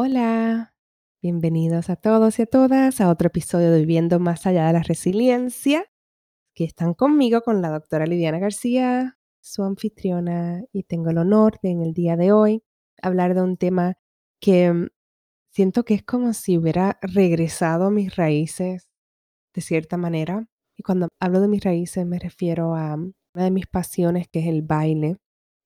Hola, bienvenidos a todos y a todas a otro episodio de Viviendo más allá de la resiliencia que están conmigo con la doctora Lidiana García, su anfitriona, y tengo el honor de en el día de hoy hablar de un tema que mm, siento que es como si hubiera regresado a mis raíces de cierta manera. Y cuando hablo de mis raíces me refiero a mm, una de mis pasiones que es el baile.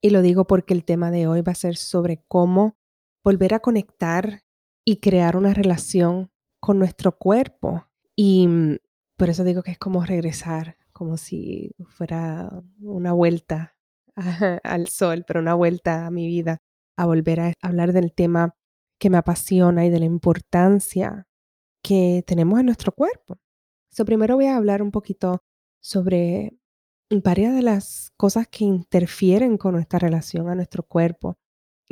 Y lo digo porque el tema de hoy va a ser sobre cómo volver a conectar y crear una relación con nuestro cuerpo. Y mm, por eso digo que es como regresar como si fuera una vuelta al sol, pero una vuelta a mi vida, a volver a hablar del tema que me apasiona y de la importancia que tenemos en nuestro cuerpo. So, primero voy a hablar un poquito sobre varias de las cosas que interfieren con nuestra relación a nuestro cuerpo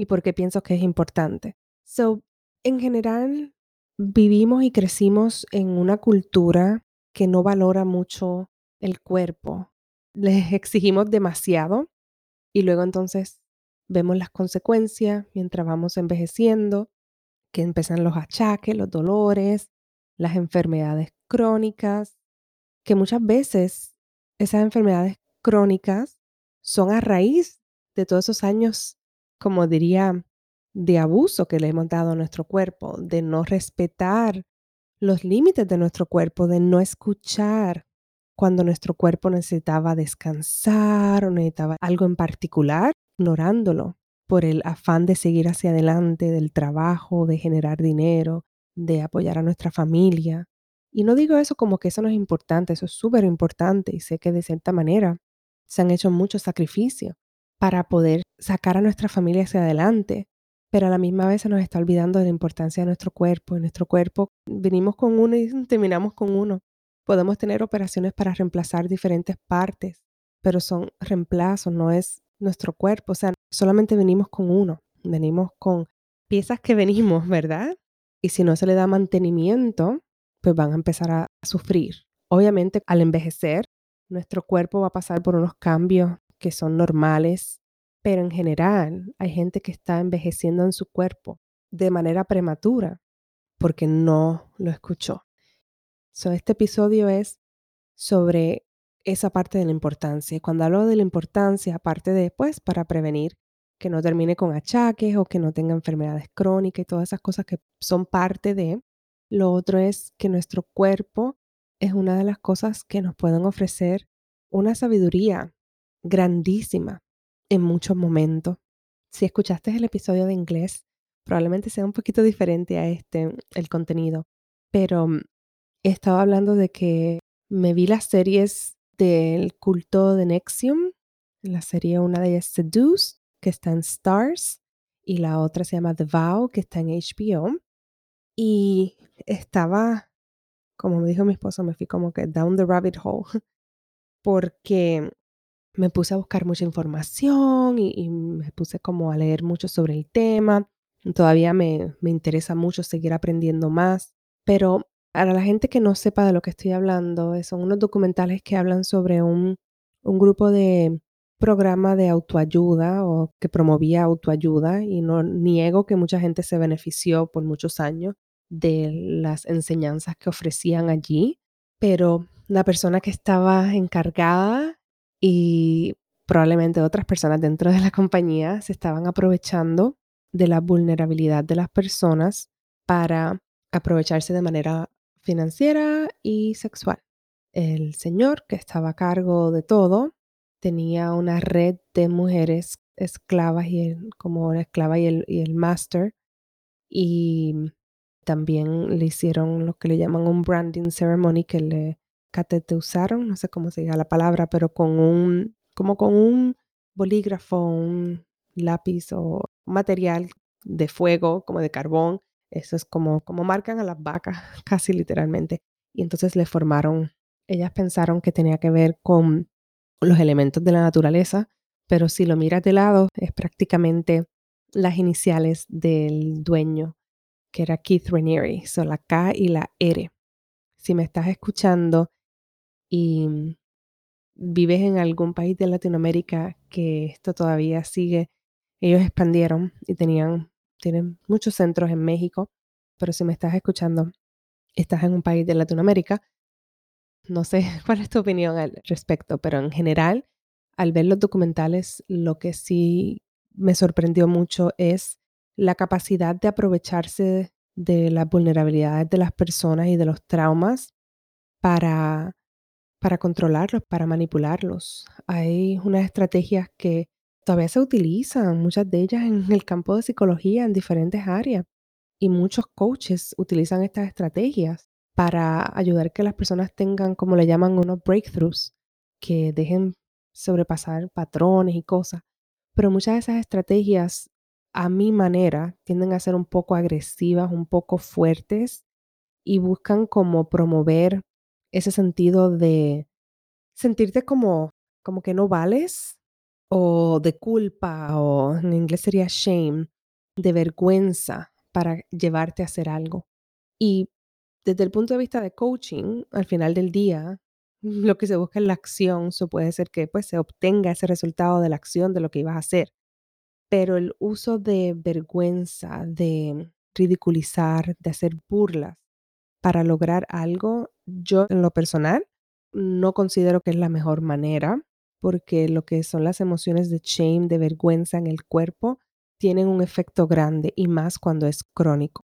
y por qué pienso que es importante. So, en general, vivimos y crecimos en una cultura que no valora mucho el cuerpo. Les exigimos demasiado y luego entonces vemos las consecuencias mientras vamos envejeciendo, que empiezan los achaques, los dolores, las enfermedades crónicas, que muchas veces esas enfermedades crónicas son a raíz de todos esos años, como diría, de abuso que le hemos dado a nuestro cuerpo, de no respetar los límites de nuestro cuerpo, de no escuchar cuando nuestro cuerpo necesitaba descansar o necesitaba algo en particular, ignorándolo por el afán de seguir hacia adelante, del trabajo, de generar dinero, de apoyar a nuestra familia. Y no digo eso como que eso no es importante, eso es súper importante y sé que de cierta manera se han hecho muchos sacrificios para poder sacar a nuestra familia hacia adelante, pero a la misma vez se nos está olvidando de la importancia de nuestro cuerpo. En nuestro cuerpo venimos con uno y terminamos con uno. Podemos tener operaciones para reemplazar diferentes partes, pero son reemplazos, no es nuestro cuerpo. O sea, solamente venimos con uno, venimos con piezas que venimos, ¿verdad? Y si no se le da mantenimiento, pues van a empezar a sufrir. Obviamente, al envejecer, nuestro cuerpo va a pasar por unos cambios que son normales, pero en general hay gente que está envejeciendo en su cuerpo de manera prematura porque no lo escuchó este episodio es sobre esa parte de la importancia. Cuando hablo de la importancia, aparte de, pues, para prevenir que no termine con achaques o que no tenga enfermedades crónicas y todas esas cosas que son parte de, lo otro es que nuestro cuerpo es una de las cosas que nos pueden ofrecer una sabiduría grandísima en muchos momentos. Si escuchaste el episodio de inglés, probablemente sea un poquito diferente a este, el contenido, pero estaba hablando de que me vi las series del culto de Nexium. La serie, una de ellas Seduce, que está en Stars, y la otra se llama The Vow, que está en HBO. Y estaba, como me dijo mi esposo, me fui como que down the rabbit hole, porque me puse a buscar mucha información y, me puse como a leer mucho sobre el tema. Todavía me, me interesa mucho seguir aprendiendo más, pero para la gente que no sepa de lo que estoy hablando, eh, son unos documentales que hablan sobre un, grupo de programa de autoayuda o que promovía autoayuda y no niego que mucha gente se benefició por muchos años de las enseñanzas que ofrecían allí, pero la persona que estaba encargada y probablemente otras personas dentro de la compañía se estaban aprovechando de la vulnerabilidad de las personas para aprovecharse de manera financiera y sexual. El señor que estaba a cargo de todo tenía una red de mujeres esclavas y como la esclava y el, y el master y también le hicieron lo que le llaman un branding ceremony que le usaron, no sé cómo se diga la palabra, pero con un, como con un bolígrafo, un lápiz o material de fuego, como de carbón. Eso es como, como marcan a las vacas, casi literalmente. Y entonces le formaron, ellas pensaron que tenía que ver con los elementos de la naturaleza, pero si lo miras de lado, es prácticamente las iniciales del dueño, que era Keith Raniere, son la K y la R. Si me estás escuchando y vives en algún país de Latinoamérica que esto todavía sigue, ellos expandieron y tenían, tienen muchos centros en México, pero si me estás escuchando, estás en un país de Latinoamérica, no sé cuál es tu opinión al respecto, pero en general, al ver los documentales, lo que sí me sorprendió mucho es la capacidad de aprovecharse de las vulnerabilidades de las personas y de los traumas para para controlarlos, para manipularlos. Hay unas estrategias que todavía se utilizan, muchas de ellas en el campo de psicología, en diferentes áreas. Y muchos coaches utilizan estas estrategias para ayudar que las personas tengan, como le llaman, unos breakthroughs, que dejen sobrepasar patrones y cosas. Pero muchas de esas estrategias, a mi manera, tienden a ser un poco agresivas, un poco fuertes y buscan como promover ese sentido de sentirte como, como que no vales o de culpa o en inglés sería shame, de vergüenza para llevarte a hacer algo. Y desde el punto de vista de coaching, al final del día, lo que se busca es la acción, eso puede ser que pues se obtenga ese resultado de la acción de lo que ibas a hacer. Pero el uso de vergüenza, de ridiculizar, de hacer burlas para lograr algo, yo en lo personal no considero que es la mejor manera porque lo que son las emociones de shame, de vergüenza en el cuerpo, tienen un efecto grande y más cuando es crónico.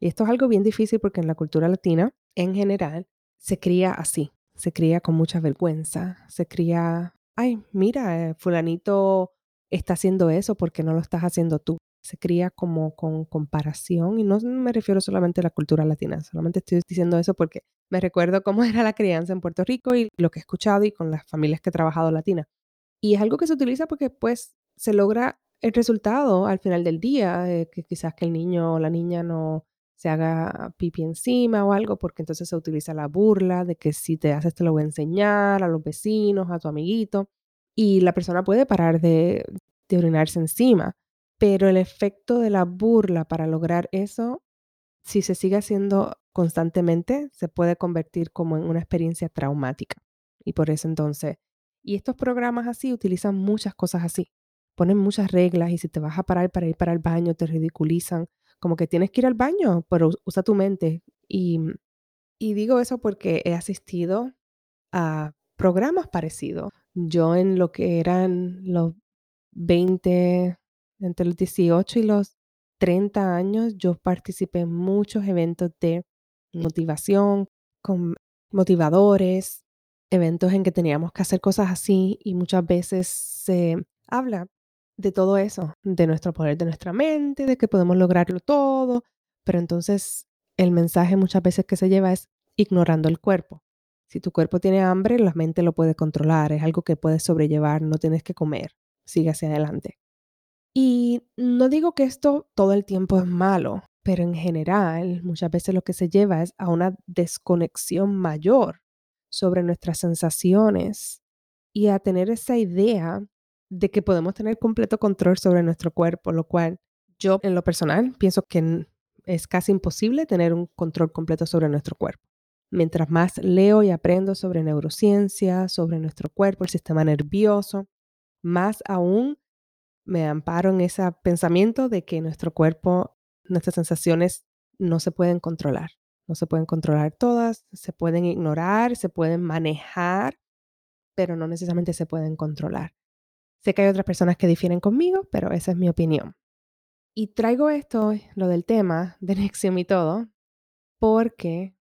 Y esto es algo bien difícil porque en la cultura latina, en general, se cría así, se cría con mucha vergüenza, se cría, ay, mira, eh, fulanito está haciendo eso porque no lo estás haciendo tú se cría como con comparación y no me refiero solamente a la cultura latina, solamente estoy diciendo eso porque me recuerdo cómo era la crianza en Puerto Rico y lo que he escuchado y con las familias que he trabajado latinas. Y es algo que se utiliza porque pues se logra el resultado al final del día, que quizás que el niño o la niña no se haga pipi encima o algo, porque entonces se utiliza la burla de que si te haces te lo voy a enseñar a los vecinos, a tu amiguito, y la persona puede parar de, de orinarse encima. Pero el efecto de la burla para lograr eso, si se sigue haciendo constantemente, se puede convertir como en una experiencia traumática. Y por eso entonces, y estos programas así utilizan muchas cosas así. Ponen muchas reglas y si te vas a parar para ir para el baño, te ridiculizan. Como que tienes que ir al baño, pero usa tu mente. Y, y digo eso porque he asistido a programas parecidos. Yo en lo que eran los 20, entre los 18 y los 30 años, yo participé en muchos eventos de motivación, con motivadores, eventos en que teníamos que hacer cosas así y muchas veces se habla de todo eso, de nuestro poder de nuestra mente, de que podemos lograrlo todo, pero entonces el mensaje muchas veces que se lleva es ignorando el cuerpo. Si tu cuerpo tiene hambre, la mente lo puede controlar, es algo que puedes sobrellevar, no tienes que comer, sigue hacia adelante. Y no digo que esto todo el tiempo es malo, pero en general muchas veces lo que se lleva es a una desconexión mayor sobre nuestras sensaciones y a tener esa idea de que podemos tener completo control sobre nuestro cuerpo, lo cual yo en lo personal pienso que es casi imposible tener un control completo sobre nuestro cuerpo. Mientras más leo y aprendo sobre neurociencia, sobre nuestro cuerpo, el sistema nervioso, más aún me amparo en ese pensamiento de que nuestro cuerpo, nuestras sensaciones no se pueden controlar. No se pueden controlar todas, se pueden ignorar, se pueden manejar, pero no necesariamente se pueden controlar. Sé que hay otras personas que difieren conmigo, pero esa es mi opinión. Y traigo esto, lo del tema de Nexium y todo, porque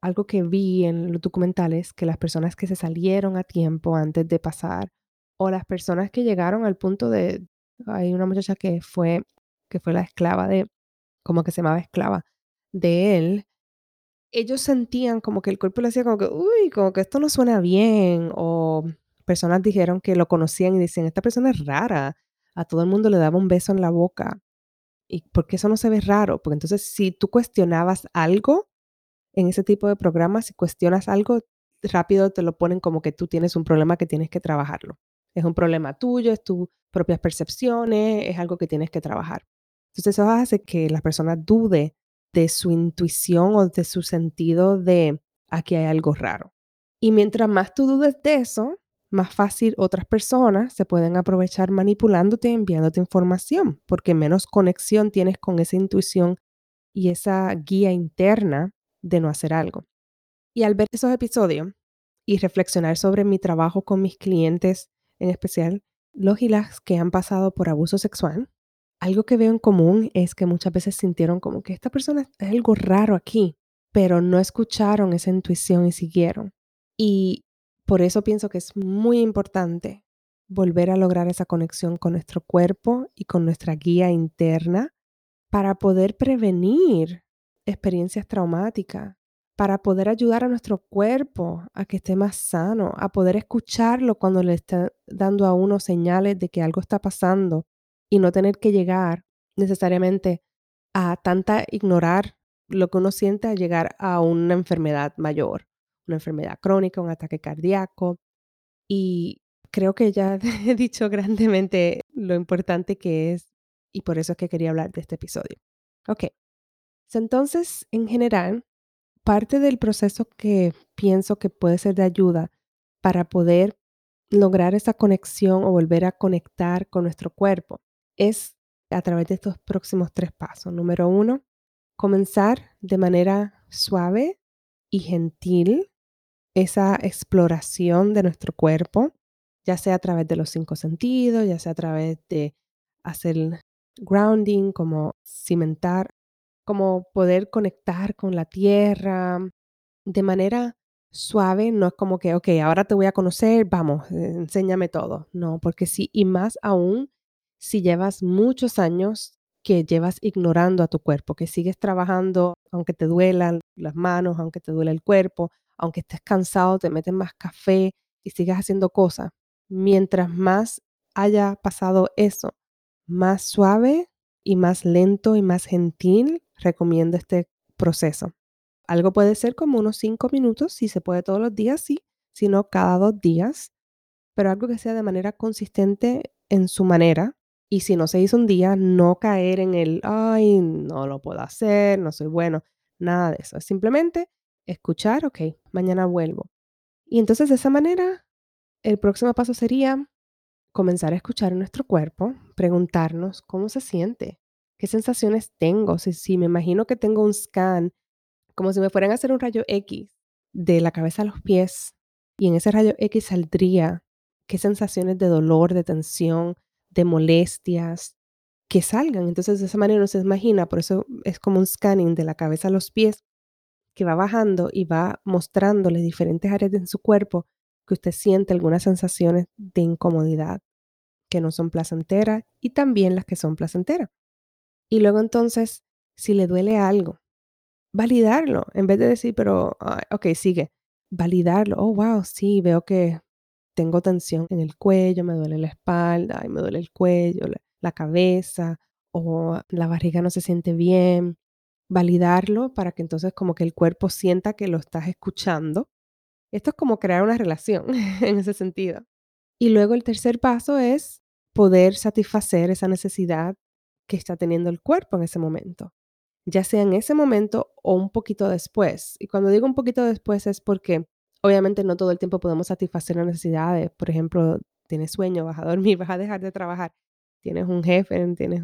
algo que vi en los documentales, que las personas que se salieron a tiempo antes de pasar, o las personas que llegaron al punto de, hay una muchacha que fue, que fue la esclava de, como que se llamaba esclava de él. Ellos sentían como que el cuerpo le hacía como que, uy, como que esto no suena bien, o personas dijeron que lo conocían y decían, esta persona es rara, a todo el mundo le daba un beso en la boca. ¿Y por qué eso no se ve raro? Porque entonces si tú cuestionabas algo en ese tipo de programas, si cuestionas algo, rápido te lo ponen como que tú tienes un problema que tienes que trabajarlo. Es un problema tuyo, es tus propias percepciones, es algo que tienes que trabajar. Entonces eso hace que la persona dude de su intuición o de su sentido de aquí hay algo raro. Y mientras más tú dudes de eso, más fácil otras personas se pueden aprovechar manipulándote, enviándote información, porque menos conexión tienes con esa intuición y esa guía interna de no hacer algo. Y al ver esos episodios y reflexionar sobre mi trabajo con mis clientes, en especial los y las que han pasado por abuso sexual, algo que veo en común es que muchas veces sintieron como que esta persona es algo raro aquí, pero no escucharon esa intuición y siguieron. Y por eso pienso que es muy importante volver a lograr esa conexión con nuestro cuerpo y con nuestra guía interna para poder prevenir experiencias traumáticas, para poder ayudar a nuestro cuerpo a que esté más sano, a poder escucharlo cuando le está dando a uno señales de que algo está pasando y no tener que llegar necesariamente a tanta ignorar lo que uno siente a llegar a una enfermedad mayor, una enfermedad crónica, un ataque cardíaco. Y creo que ya he dicho grandemente lo importante que es y por eso es que quería hablar de este episodio. Ok, entonces en general, parte del proceso que pienso que puede ser de ayuda para poder lograr esa conexión o volver a conectar con nuestro cuerpo es a través de estos próximos tres pasos. Número uno, comenzar de manera suave y gentil esa exploración de nuestro cuerpo, ya sea a través de los cinco sentidos, ya sea a través de hacer grounding, como cimentar, como poder conectar con la tierra de manera suave, no es como que, ok, ahora te voy a conocer, vamos, enséñame todo. No, porque sí, y más aún si llevas muchos años que llevas ignorando a tu cuerpo, que sigues trabajando, aunque te duelan las manos, aunque te duele el cuerpo, aunque estés cansado, te metes más café y sigues haciendo cosas. Mientras más haya pasado eso, más suave y más lento y más gentil recomiendo este proceso. Algo puede ser como unos cinco minutos, si se puede todos los días, sí, sino cada dos días, pero algo que sea de manera consistente en su manera, y si no se hizo un día, no caer en el, ay, no lo puedo hacer, no soy bueno, nada de eso. Simplemente escuchar, ok, mañana vuelvo. Y entonces de esa manera, el próximo paso sería comenzar a escuchar nuestro cuerpo, preguntarnos cómo se siente, qué sensaciones tengo, si, si me imagino que tengo un scan, como si me fueran a hacer un rayo X de la cabeza a los pies, y en ese rayo X saldría qué sensaciones de dolor, de tensión, de molestias que salgan. Entonces, de esa manera no se imagina, por eso es como un scanning de la cabeza a los pies que va bajando y va mostrándole diferentes áreas en su cuerpo que usted siente algunas sensaciones de incomodidad que no son placenteras y también las que son placenteras. Y luego entonces, si le duele algo, validarlo, en vez de decir, pero, ok, sigue, validarlo, oh, wow, sí, veo que tengo tensión en el cuello, me duele la espalda, me duele el cuello, la, cabeza o la barriga no se siente bien. Validarlo para que entonces como que el cuerpo sienta que lo estás escuchando. Esto es como crear una relación en ese sentido. Y luego el tercer paso es poder satisfacer esa necesidad que está teniendo el cuerpo en ese momento, ya sea en ese momento o un poquito después. Y cuando digo un poquito después es porque Obviamente no todo el tiempo podemos satisfacer las necesidades. Por ejemplo, tienes sueño, vas a dormir, vas a dejar de trabajar. Tienes un jefe, tienes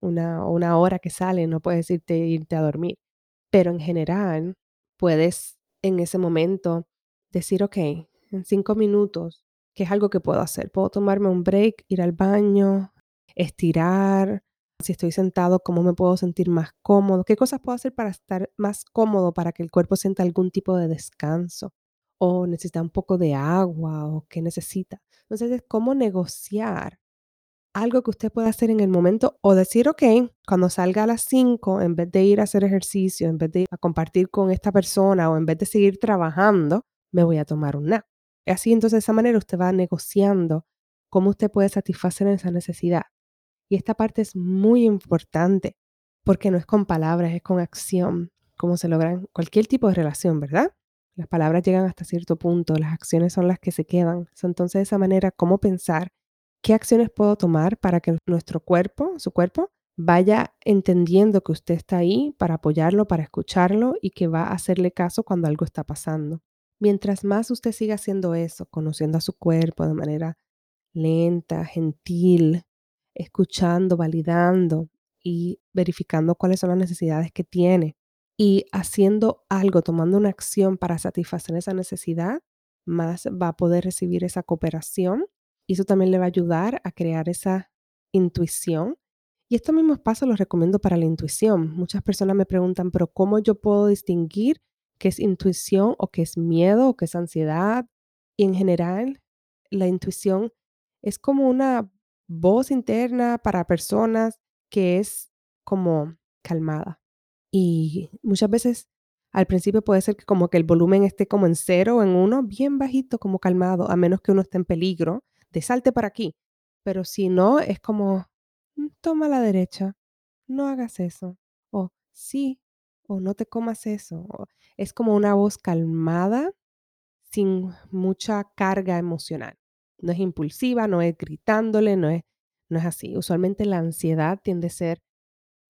una, hora que sale, no puedes irte, irte a dormir. Pero en general, puedes en ese momento decir, ok, en cinco minutos, ¿qué es algo que puedo hacer? Puedo tomarme un break, ir al baño, estirar. Si estoy sentado, ¿cómo me puedo sentir más cómodo? ¿Qué cosas puedo hacer para estar más cómodo, para que el cuerpo sienta algún tipo de descanso? o necesita un poco de agua o qué necesita. Entonces, es cómo negociar algo que usted pueda hacer en el momento o decir, ok, cuando salga a las 5, en vez de ir a hacer ejercicio, en vez de ir a compartir con esta persona o en vez de seguir trabajando, me voy a tomar un nap. Así entonces de esa manera usted va negociando cómo usted puede satisfacer esa necesidad. Y esta parte es muy importante porque no es con palabras, es con acción, como se logra cualquier tipo de relación, ¿verdad? Las palabras llegan hasta cierto punto, las acciones son las que se quedan. Entonces, de esa manera, ¿cómo pensar qué acciones puedo tomar para que nuestro cuerpo, su cuerpo, vaya entendiendo que usted está ahí para apoyarlo, para escucharlo y que va a hacerle caso cuando algo está pasando? Mientras más usted siga haciendo eso, conociendo a su cuerpo de manera lenta, gentil, escuchando, validando y verificando cuáles son las necesidades que tiene y haciendo algo, tomando una acción para satisfacer esa necesidad, más va a poder recibir esa cooperación y eso también le va a ayudar a crear esa intuición. Y estos mismos pasos los recomiendo para la intuición. Muchas personas me preguntan, pero ¿cómo yo puedo distinguir qué es intuición o qué es miedo o qué es ansiedad? Y en general, la intuición es como una voz interna para personas que es como calmada. Y muchas veces al principio puede ser que como que el volumen esté como en cero o en uno, bien bajito, como calmado, a menos que uno esté en peligro de salte para aquí. Pero si no, es como, mm, toma la derecha, no hagas eso. O sí, o no te comas eso. es como una voz calmada, sin mucha carga emocional. No es impulsiva, no es gritándole, no es, no es así. Usualmente la ansiedad tiende a ser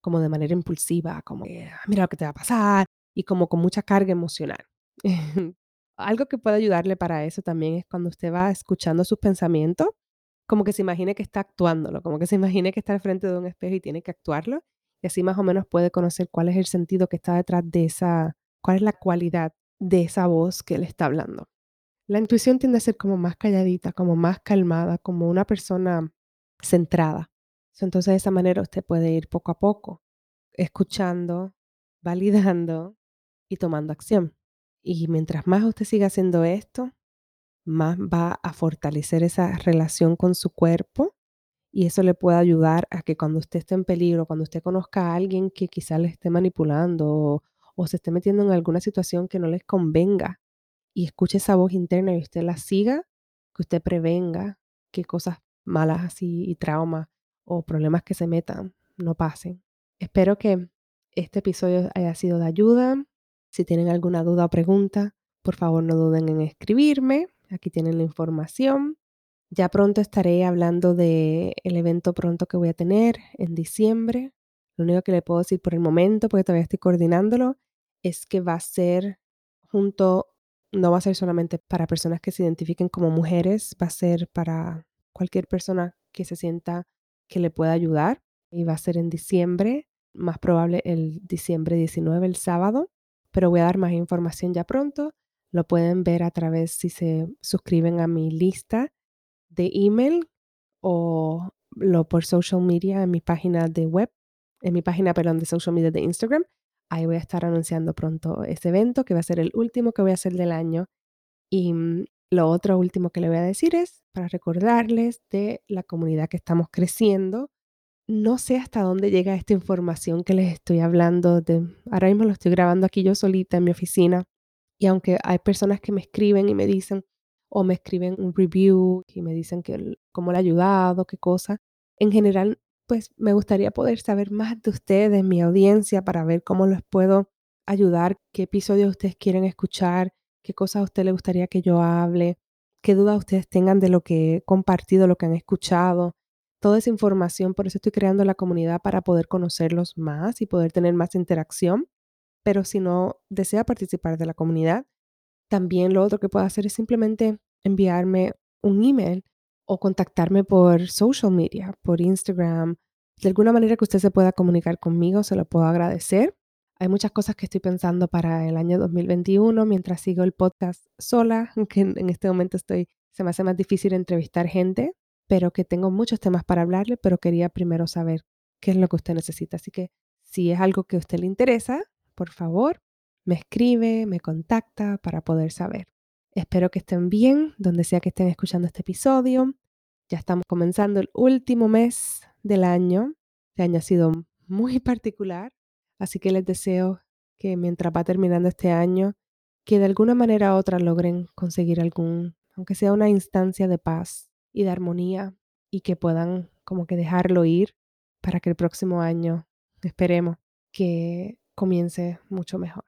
como de manera impulsiva, como, ah, mira lo que te va a pasar, y como con mucha carga emocional. Algo que puede ayudarle para eso también es cuando usted va escuchando sus pensamientos, como que se imagine que está actuándolo, como que se imagine que está al frente de un espejo y tiene que actuarlo, y así más o menos puede conocer cuál es el sentido que está detrás de esa, cuál es la cualidad de esa voz que él está hablando. La intuición tiende a ser como más calladita, como más calmada, como una persona centrada. Entonces de esa manera usted puede ir poco a poco, escuchando, validando y tomando acción. Y mientras más usted siga haciendo esto, más va a fortalecer esa relación con su cuerpo y eso le puede ayudar a que cuando usted esté en peligro, cuando usted conozca a alguien que quizá le esté manipulando o, o se esté metiendo en alguna situación que no les convenga, y escuche esa voz interna y usted la siga, que usted prevenga que cosas malas así y traumas o problemas que se metan no pasen. Espero que este episodio haya sido de ayuda. Si tienen alguna duda o pregunta, por favor no duden en escribirme. Aquí tienen la información. Ya pronto estaré hablando del el evento pronto que voy a tener en diciembre. Lo único que le puedo decir por el momento, porque todavía estoy coordinándolo, es que va a ser junto no va a ser solamente para personas que se identifiquen como mujeres, va a ser para cualquier persona que se sienta que le pueda ayudar y va a ser en diciembre, más probable el diciembre 19, el sábado, pero voy a dar más información ya pronto. Lo pueden ver a través si se suscriben a mi lista de email o lo por social media en mi página de web, en mi página, perdón, de social media de Instagram. Ahí voy a estar anunciando pronto ese evento, que va a ser el último que voy a hacer del año. Y mm, lo otro último que le voy a decir es para recordarles de la comunidad que estamos creciendo. No sé hasta dónde llega esta información que les estoy hablando. De, ahora mismo lo estoy grabando aquí yo solita en mi oficina. Y aunque hay personas que me escriben y me dicen, o me escriben un review y me dicen que cómo le ha ayudado, qué cosa, en general pues me gustaría poder saber más de ustedes, mi audiencia, para ver cómo les puedo ayudar, qué episodios ustedes quieren escuchar, qué cosas a usted le gustaría que yo hable, qué dudas ustedes tengan de lo que he compartido, lo que han escuchado, toda esa información. Por eso estoy creando la comunidad para poder conocerlos más y poder tener más interacción. Pero si no desea participar de la comunidad, también lo otro que puedo hacer es simplemente enviarme un email o contactarme por social media, por Instagram. De alguna manera que usted se pueda comunicar conmigo, se lo puedo agradecer. Hay muchas cosas que estoy pensando para el año 2021 mientras sigo el podcast sola, aunque en este momento estoy, se me hace más difícil entrevistar gente, pero que tengo muchos temas para hablarle, pero quería primero saber qué es lo que usted necesita. Así que si es algo que a usted le interesa, por favor, me escribe, me contacta para poder saber. Espero que estén bien, donde sea que estén escuchando este episodio. Ya estamos comenzando el último mes del año. Este año ha sido muy particular, así que les deseo que mientras va terminando este año, que de alguna manera u otra logren conseguir algún, aunque sea una instancia de paz y de armonía y que puedan como que dejarlo ir para que el próximo año, esperemos, que comience mucho mejor.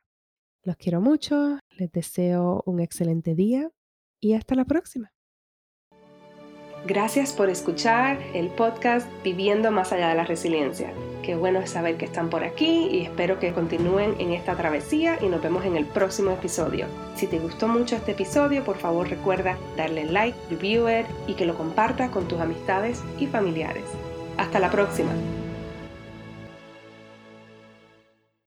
Los quiero mucho, les deseo un excelente día y hasta la próxima. Gracias por escuchar el podcast Viviendo más allá de la resiliencia. Qué bueno es saber que están por aquí y espero que continúen en esta travesía y nos vemos en el próximo episodio. Si te gustó mucho este episodio, por favor recuerda darle like, review it y que lo compartas con tus amistades y familiares. Hasta la próxima.